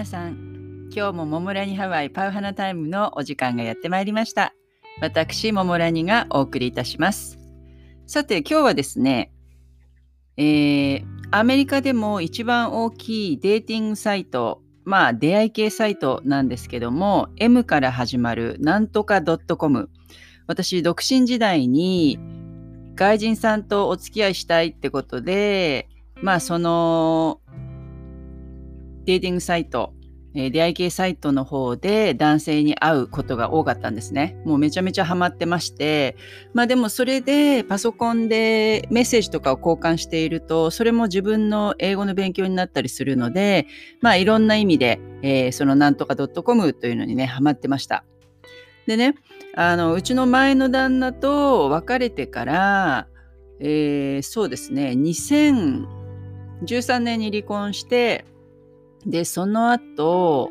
皆さん、今日もモモラニハワイパウハナタイムのお時間がやってまいりました。私、モモラニがお送りいたします。さて、今日はですね、えー、アメリカでも一番大きいデーティングサイト、まあ出会い系サイトなんですけども、M から始まるなんとか .com。私、独身時代に外人さんとお付き合いしたいってことで、まあそのデーティングサイト、えー、出会い系サイトの方で男性に会うことが多かったんですね。もうめちゃめちゃハマってまして、まあでもそれでパソコンでメッセージとかを交換していると、それも自分の英語の勉強になったりするので、まあいろんな意味で、えー、そのなんとか .com というのにね、ハマってました。でね、あの、うちの前の旦那と別れてから、えー、そうですね、2013年に離婚して、で、その後、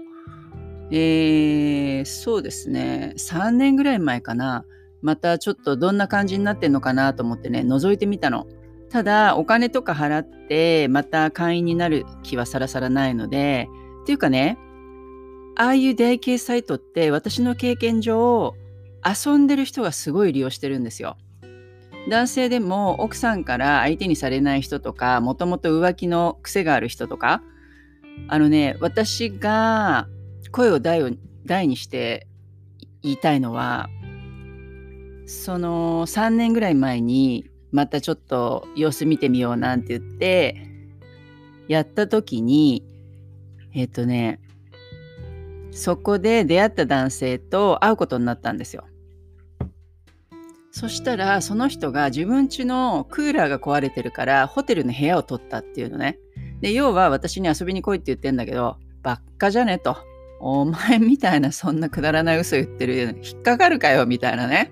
えー、そうですね、3年ぐらい前かな、またちょっとどんな感じになってんのかなと思ってね、覗いてみたの。ただ、お金とか払って、また会員になる気はさらさらないので、っていうかね、ああいう出会い系サイトって私の経験上、遊んでる人がすごい利用してるんですよ。男性でも奥さんから相手にされない人とか、もともと浮気の癖がある人とか、あのね、私が声を大を大にして言いたいのは、その3年ぐらい前にまたちょっと様子見てみようなんて言って、やった時に、えっ、とね、そこで出会った男性と会うことになったんですよ。そしたらその人が自分家のクーラーが壊れてるからホテルの部屋を取ったっていうのね。で、要は私に遊びに来いって言ってんだけど、ばっかじゃね？と。お前みたいなそんなくだらない嘘言ってる引っかかるかよみたいなね。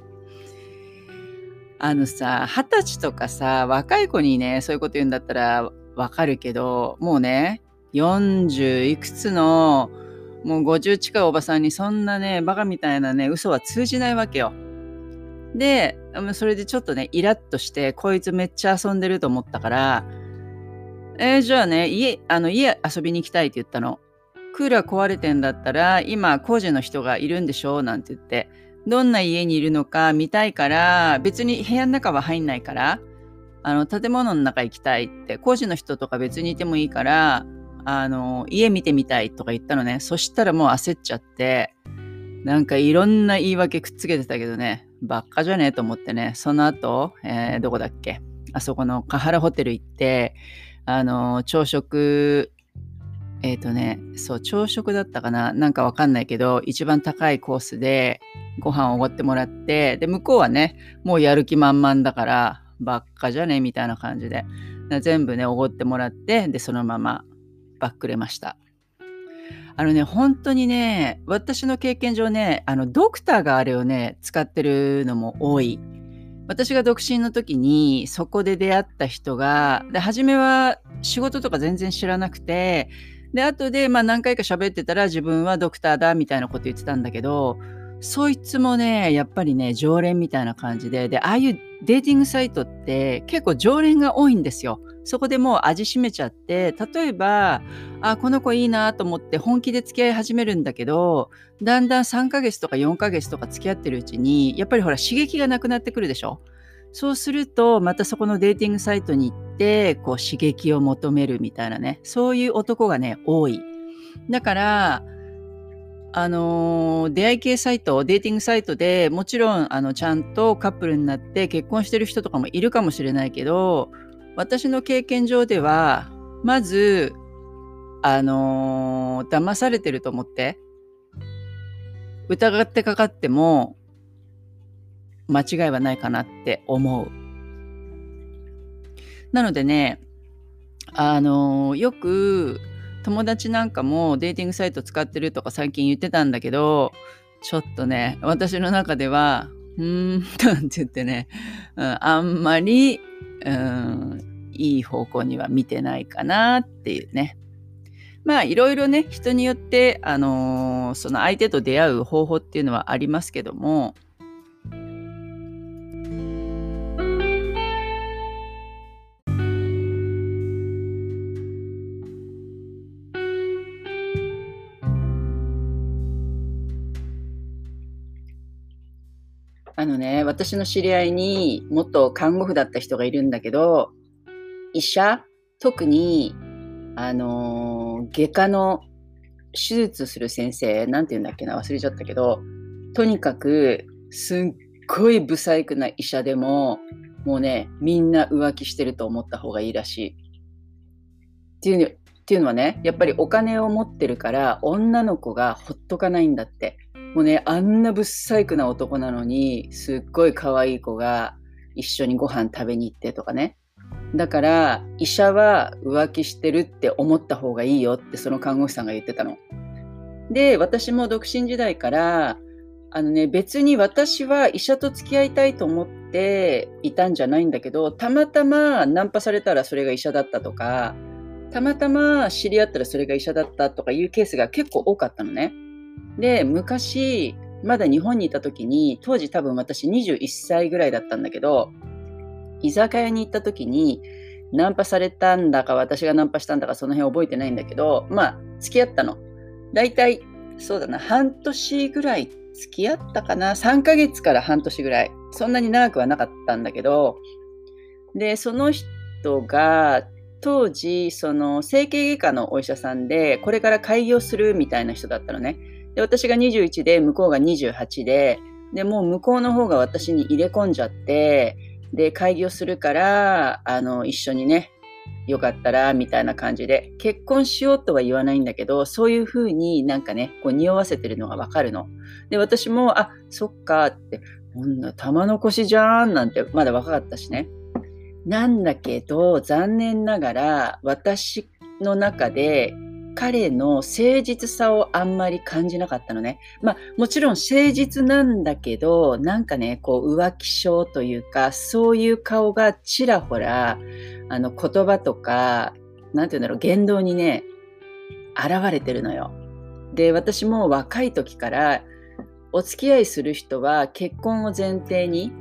あのさ、二十歳とかさ、若い子にね、そういうこと言うんだったらわかるけど、もうね、40いくつの、もう50近いおばさんにそんなね、バカみたいなね、嘘は通じないわけよ。で、それでちょっとね、イラッとして、こいつめっちゃ遊んでると思ったから、えー、じゃあね、家、あの、家遊びに行きたいって言ったの。クーラー壊れてんだったら、今、工事の人がいるんでしょなんて言って、どんな家にいるのか見たいから、別に部屋の中は入んないから、あの、建物の中行きたいって、工事の人とか別にいてもいいから、あの、家見てみたいとか言ったのね。そしたらもう焦っちゃって、なんかいろんな言い訳くっつけてたけどね、ばっかじゃね？えと思ってね、その後、えー、どこだっけ？あそこのカハラホテル行って、あの、朝食、えっ、ー、とね、そう、朝食だったかな？なんかわかんないけど、一番高いコースでご飯をおごってもらって、で、向こうはね、もうやる気満々だから、ばっかじゃね？みたいな感じで、全部ね、おごってもらって、で、そのままバックれました。あのね、本当にね、私の経験上ね、あの、ドクターがあれをね、使ってるのも多い。私が独身の時にそこで出会った人が、で、初めは仕事とか全然知らなくて、で、後でまあ何回か喋ってたら自分はドクターだみたいなこと言ってたんだけど、そいつもね、やっぱりね、常連みたいな感じで、で、ああいうデーティングサイトって結構常連が多いんですよ。そこでもう味しめちゃって、例えば、あ、この子いいなと思って本気で付き合い始めるんだけど、だんだん3ヶ月とか4ヶ月とか付き合ってるうちに、やっぱりほら刺激がなくなってくるでしょ。そうすると、またそこのデーティングサイトに行って、こう刺激を求めるみたいなね、そういう男がね、多い。だから、あの出会い系サイト、デーティングサイトでもちろんあのちゃんとカップルになって結婚してる人とかもいるかもしれないけど、私の経験上では、まず、あのー、騙されてると思って、疑ってかかっても、間違いはないかなって思う。なのでね、あのー、よく友達なんかもデーティングサイト使ってるとか最近言ってたんだけど、ちょっとね、私の中では、うーん、なんて言ってね、うん、あんまり、うん、いい方向には見てないかなっていうね。まあいろいろね人によってあのー、その相手と出会う方法っていうのはありますけども私の知り合いに元看護婦だった人がいるんだけど、医者、特に、あの、外科の手術する先生、なんて言うんだっけな、忘れちゃったけど、とにかく、すっごい不細工な医者でも、もうね、みんな浮気してると思った方がいいらしい。っていうっていうのはね、やっぱりお金を持ってるから、女の子がほっとかないんだって。もうね、あんなぶっ細工な男なのに、すっごい可愛い子が一緒にご飯食べに行ってとかね。だから、医者は浮気してるって思った方がいいよってその看護師さんが言ってたの。で、私も独身時代から、あのね、別に私は医者と付き合いたいと思っていたんじゃないんだけど、たまたまナンパされたらそれが医者だったとか、たまたま知り合ったらそれが医者だったとかいうケースが結構多かったのね。で、昔、まだ日本にいた時に、当時多分私21歳ぐらいだったんだけど、居酒屋に行った時に、ナンパされたんだか、私がナンパしたんだか、その辺覚えてないんだけど、まあ、付き合ったの。大体、そうだな、半年ぐらい付き合ったかな。3ヶ月から半年ぐらい。そんなに長くはなかったんだけど、で、その人が、当時、その整形外科のお医者さんで、これから開業するみたいな人だったのね。で、私が21で、向こうが28で、で、もう向こうの方が私に入れ込んじゃって、で、開業するから、あの、一緒にね、よかったら、みたいな感じで、結婚しようとは言わないんだけど、そういうふうになんかね、こう匂わせてるのがわかるの。で、私も、あ、そっかって、こんな玉残しじゃんなんてまだ若かったしね。なんだけど、残念ながら、私の中で彼の誠実さをあんまり感じなかったのね。まあもちろん誠実なんだけど、なんかね、こう浮気症というか、そういう顔がちらほら、あの言葉とか、なんて言うんだろう、言動にね、現れてるのよ。で、私も若い時からお付き合いする人は結婚を前提に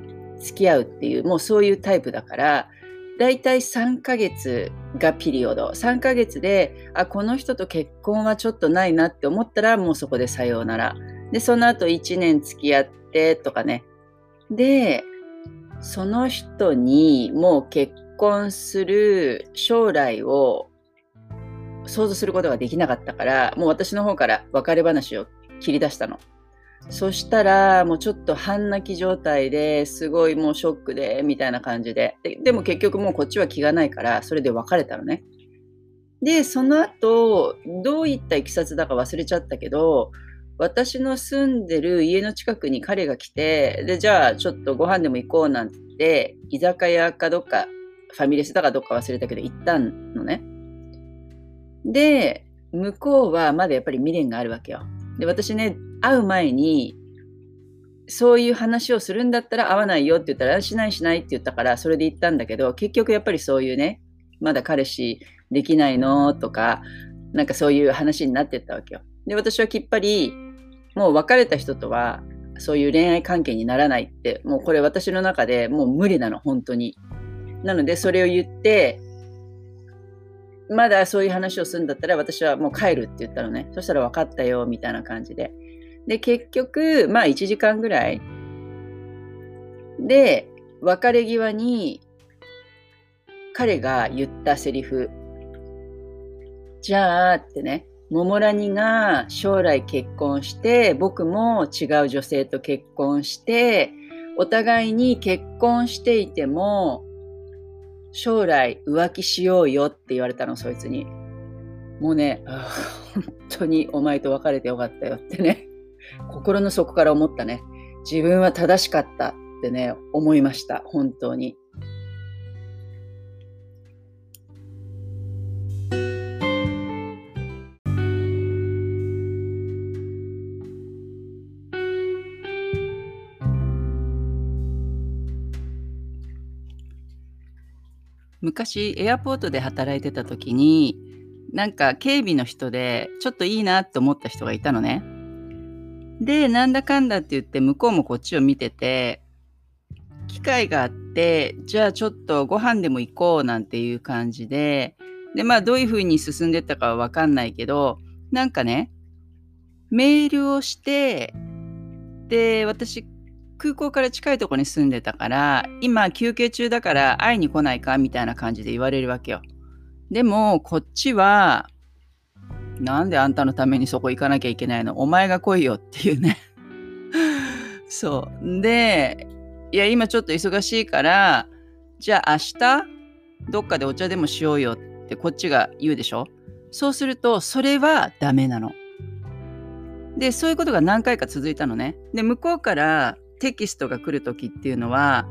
付き合うっていう、もうそういうタイプだから、だいたい3ヶ月がピリオド。3ヶ月で、あ、この人と結婚はちょっとないなって思ったら、もうそこでさようなら。で、その後1年付き合ってとかね。で、その人にもう結婚する将来を想像することができなかったから、もう私の方から別れ話を切り出したの。そしたら、もうちょっと半泣き状態ですごいもうショックで、みたいな感じでで。でも結局もうこっちは気がないから、それで別れたのね。で、その後、どういったいきさつだか忘れちゃったけど、私の住んでる家の近くに彼が来て、で、じゃあちょっとご飯でも行こうなんて、居酒屋かどっか、ファミレスだかどっか忘れたけど行ったのね。で、向こうはまだやっぱり未練があるわけよ。で、私ね、会う前に、そういう話をするんだったら会わないよって言ったら、しないしないって言ったから、それで言ったんだけど、結局やっぱりそういうね、まだ彼氏できないのとか、なんかそういう話になってったわけよ。で、私はきっぱり、もう別れた人とは、そういう恋愛関係にならないって、もうこれ私の中でもう無理なの、本当に。なので、それを言って、まだそういう話をするんだったら私はもう帰るって言ったのね。そしたら分かったよ、みたいな感じで。で、結局、まあ1時間ぐらい。で、別れ際に彼が言ったセリフ。じゃあってね、桃ラニが将来結婚して、僕も違う女性と結婚して、お互いに結婚していても、将来浮気しようよって言われたの、そいつに。もうね、本当にお前と別れてよかったよってね。心の底から思ったね。自分は正しかったってね、思いました。本当に。昔エアポートで働いてた時になんか警備の人でちょっといいなって思った人がいたのね。で、なんだかんだって言って向こうもこっちを見てて、機会があって、じゃあちょっとご飯でも行こうなんていう感じで、で、まあどういうふうに進んでったかはわかんないけど、なんかね、メールをして、で、私、空港から近いとこに住んでたから今休憩中だから会いに来ないかみたいな感じで言われるわけよ。でもこっちはなんであんたのためにそこ行かなきゃいけないの？お前が来いよっていうね そう。で、いや、今ちょっと忙しいから、じゃあ明日、どっかでお茶でもしようよってこっちが言うでしょ？そうすると、それはダメなの。で、そういうことが何回か続いたのね。で、向こうからテキストが来る時っていうのは、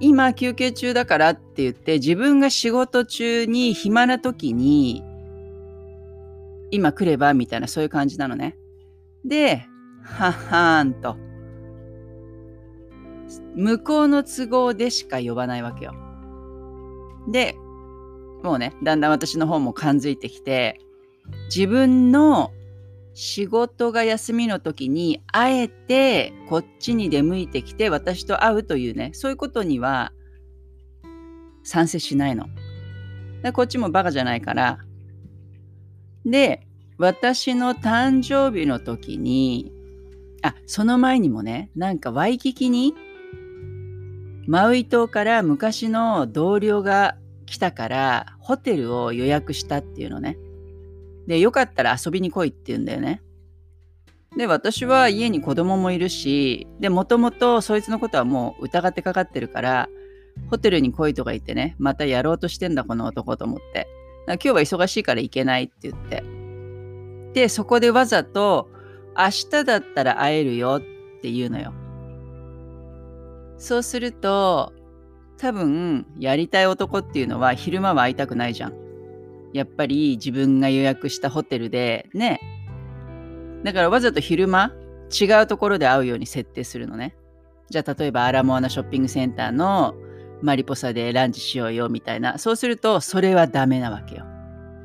今休憩中だからって言って自分が仕事中に暇な時に今来ればみたいなそういう感じなのね。で、ははーんと。向こうの都合でしか呼ばないわけよ。で、もうね、だんだん私の方も感づいてきて、自分の仕事が休みの時に、あえてこっちに出向いてきて私と会うというね、そういうことには賛成しないの。こっちもバカじゃないから。で、私の誕生日の時に、あ、その前にもね、なんかワイキキにマウイ島から昔の同僚が来たからホテルを予約したっていうのね。で、よかったら遊びに来いって言うんだよね。で、私は家に子供もいるし、で、もともとそいつのことはもう疑ってかかってるから、ホテルに来いとか言ってね、またやろうとしてんだ、この男と思って。今日は忙しいから行けないって言って。で、そこでわざと、明日だったら会えるよって言うのよ。そうすると多分やりたい男っていうのは昼間は会いたくないじゃん。やっぱり自分が予約したホテルでね。だからわざと昼間違うところで会うように設定するのね。じゃあ例えばアラモアナショッピングセンターのマリポサでランチしようよみたいな。そうするとそれはダメなわけよ。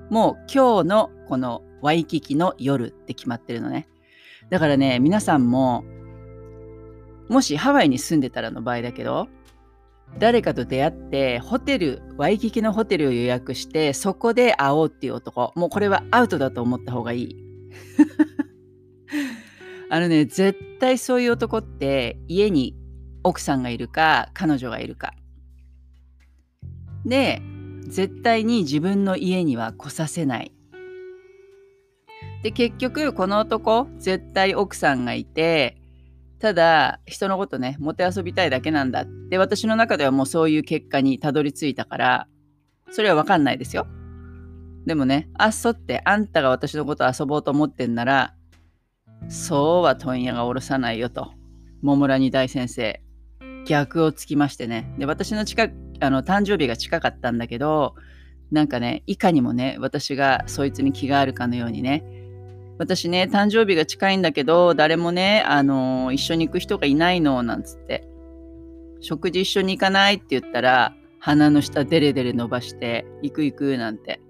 もう今日のこのワイキキの夜って決まってるのね。だからね、皆さんももしハワイに住んでたらの場合だけど、誰かと出会って、ホテル、ワイキキのホテルを予約して、そこで会おうっていう男、もうこれはアウトだと思った方がいい。あのね、絶対そういう男って家に奥さんがいるか、彼女がいるか。で、絶対に自分の家には来させない。で、結局、この男、絶対奥さんがいて、ただ、人のことね、もてあそびたいだけなんだって、私の中ではもうそういう結果にたどり着いたから、それはわかんないですよ。でもね、あっそって、あんたが私のこと遊ぼうと思ってんなら、そうは問屋が下ろさないよと、桃村二大先生、逆をつきましてね。で、私の近あの誕生日が近かったんだけど、なんかね、いかにもね、私がそいつに気があるかのようにね、私ね、誕生日が近いんだけど、誰もね、あの、一緒に行く人がいないの、なんつって。食事一緒に行かないって言ったら、鼻の下デレデレ伸ばして、行く行くなんて。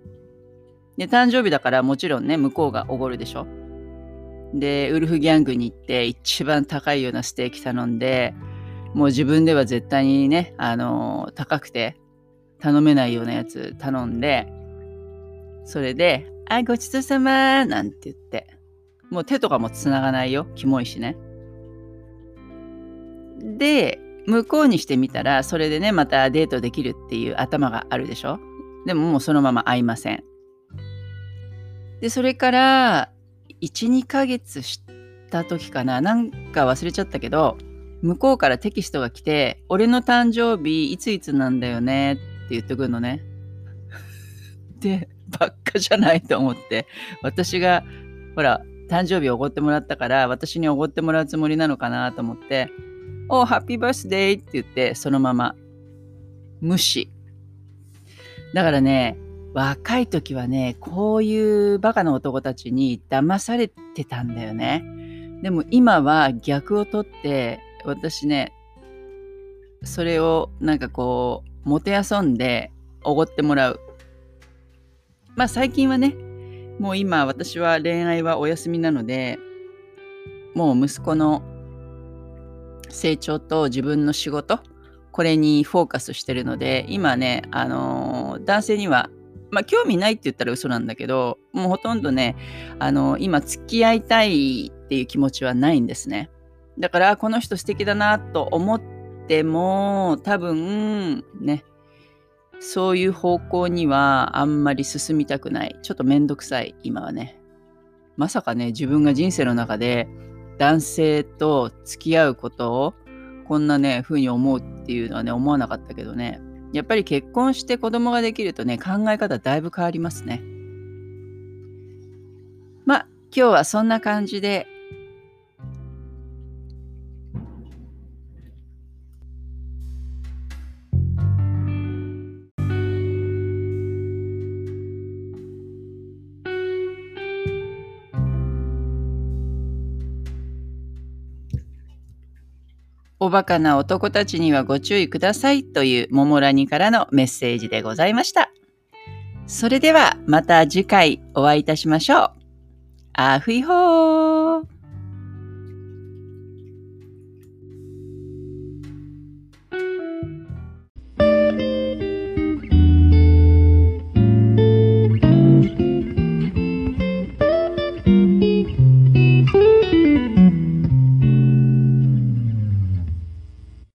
で、誕生日だからもちろんね、向こうがおごるでしょ。で、ウルフギャングに行って、一番高いようなステーキ頼んで、もう自分では絶対にね、あの、高くて頼めないようなやつ頼んで、それで、あ、ごちそうさまなんて言って。もう手とかもつながないよ。キモいしね。で、向こうにしてみたら、それでね、またデートできるっていう頭があるでしょ？でももうそのまま会いません。で、それから、1、2ヶ月した時かな。なんか忘れちゃったけど、向こうからテキストが来て、俺の誕生日いついつなんだよねって言ってくるのね。で、ばっかじゃないと思って、私が、ほら、誕生日おごってもらったから、私におごってもらうつもりなのかなと思って、おハッピーバースデーって言って、そのまま無視。だからね、若い時はね、こういうバカな男たちに騙されてたんだよね。でも今は逆を取って、私ね、それをなんかこう、もてあそんでおごってもらう。まあ最近はね、もう今私は恋愛はお休みなので、もう息子の成長と自分の仕事、これにフォーカスしてるので、今ね、あのー、男性には、まあ興味ないって言ったら嘘なんだけど、もうほとんどね、あのー、今付き合いたいっていう気持ちはないんですね。だからこの人素敵だなと思っても多分ねそういう方向にはあんまり進みたくない。ちょっとめんどくさい今はね。まさかね自分が人生の中で男性と付き合うことをこんなね風に思うっていうのはね思わなかったけどね。やっぱり結婚して子供ができるとね考え方だいぶ変わりますね。まあ今日はそんな感じでおバカな男たちにはご注意くださいというモモラニからのメッセージでございました。それではまた次回お会いいたしましょう。アフイホー